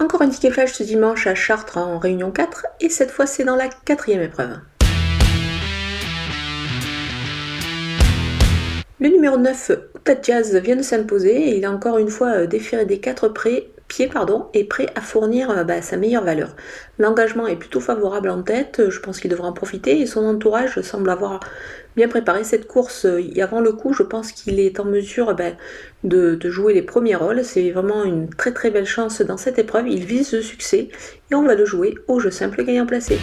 Encore un ticket flash ce dimanche à Chartres en réunion 4 et cette fois c'est dans la quatrième épreuve. Le numéro 9, Utah vient de s'imposer et il a encore une fois euh, déféré des quatre pieds pardon, et prêt à fournir euh, bah, sa meilleure valeur. L'engagement est plutôt favorable en tête, je pense qu'il devra en profiter et son entourage semble avoir bien préparé cette course euh, avant le coup. Je pense qu'il est en mesure bah, de, de, jouer les premiers rôles. C'est vraiment une très très belle chance dans cette épreuve. Il vise le succès et on va le jouer au jeu simple gagnant placé.